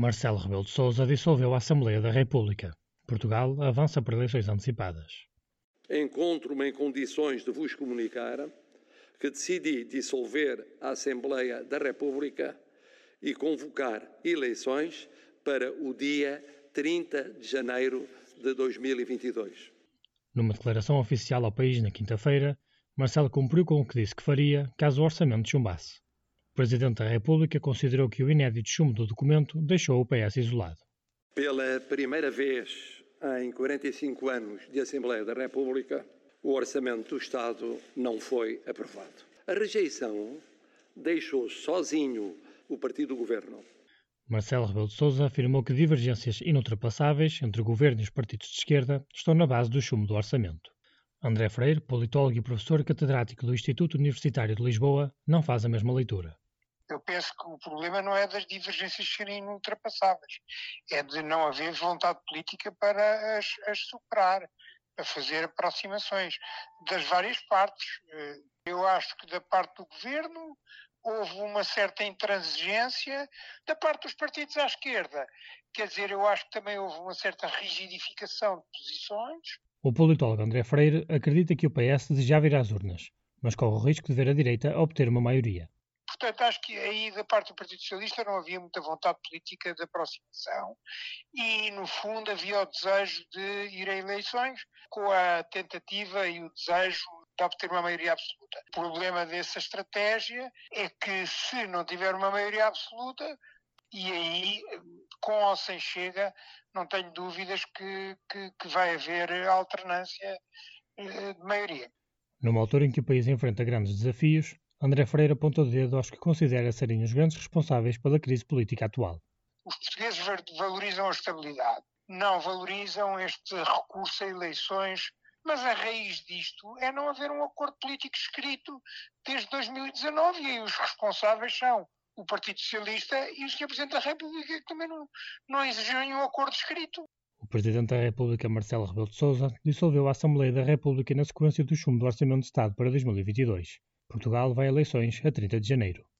Marcelo Rebelo de Sousa dissolveu a Assembleia da República. Portugal avança para eleições antecipadas. Encontro-me em condições de vos comunicar que decidi dissolver a Assembleia da República e convocar eleições para o dia 30 de janeiro de 2022. Numa declaração oficial ao país na quinta-feira, Marcelo cumpriu com o que disse que faria caso o orçamento chumbasse. O Presidente da República considerou que o inédito chumbo do documento deixou o PS isolado. Pela primeira vez em 45 anos de Assembleia da República, o Orçamento do Estado não foi aprovado. A rejeição deixou sozinho o partido do governo. Marcelo Rebelo de Sousa afirmou que divergências inultrapassáveis entre o governo e os partidos de esquerda estão na base do chumbo do orçamento. André Freire, politólogo e professor catedrático do Instituto Universitário de Lisboa, não faz a mesma leitura. Eu penso que o problema não é das divergências serem ultrapassáveis, é de não haver vontade política para as, as superar, para fazer aproximações das várias partes. Eh, eu acho que da parte do governo houve uma certa intransigência, da parte dos partidos à esquerda. Quer dizer, eu acho que também houve uma certa rigidificação de posições. O politólogo André Freire acredita que o PS desejava ir às urnas, mas corre o risco de ver a direita obter uma maioria. Portanto, acho que aí da parte do Partido Socialista não havia muita vontade política de aproximação e, no fundo, havia o desejo de ir a eleições com a tentativa e o desejo de obter uma maioria absoluta. O problema dessa estratégia é que, se não tiver uma maioria absoluta, e aí, com ou sem chega, não tenho dúvidas que, que, que vai haver alternância eh, de maioria. Numa altura em que o país enfrenta grandes desafios, André Freire apontou o dedo aos que considera serem os grandes responsáveis pela crise política atual. Os portugueses valorizam a estabilidade, não valorizam este recurso a eleições, mas a raiz disto é não haver um acordo político escrito desde 2019 e os responsáveis são o Partido Socialista e o Sr. Presidente da República, que também não, não exigiram nenhum acordo escrito. O Presidente da República, Marcelo Rebelo de Sousa, dissolveu a Assembleia da República na sequência do chumbo do Orçamento de Estado para 2022. Portugal vai a eleições a 30 de janeiro.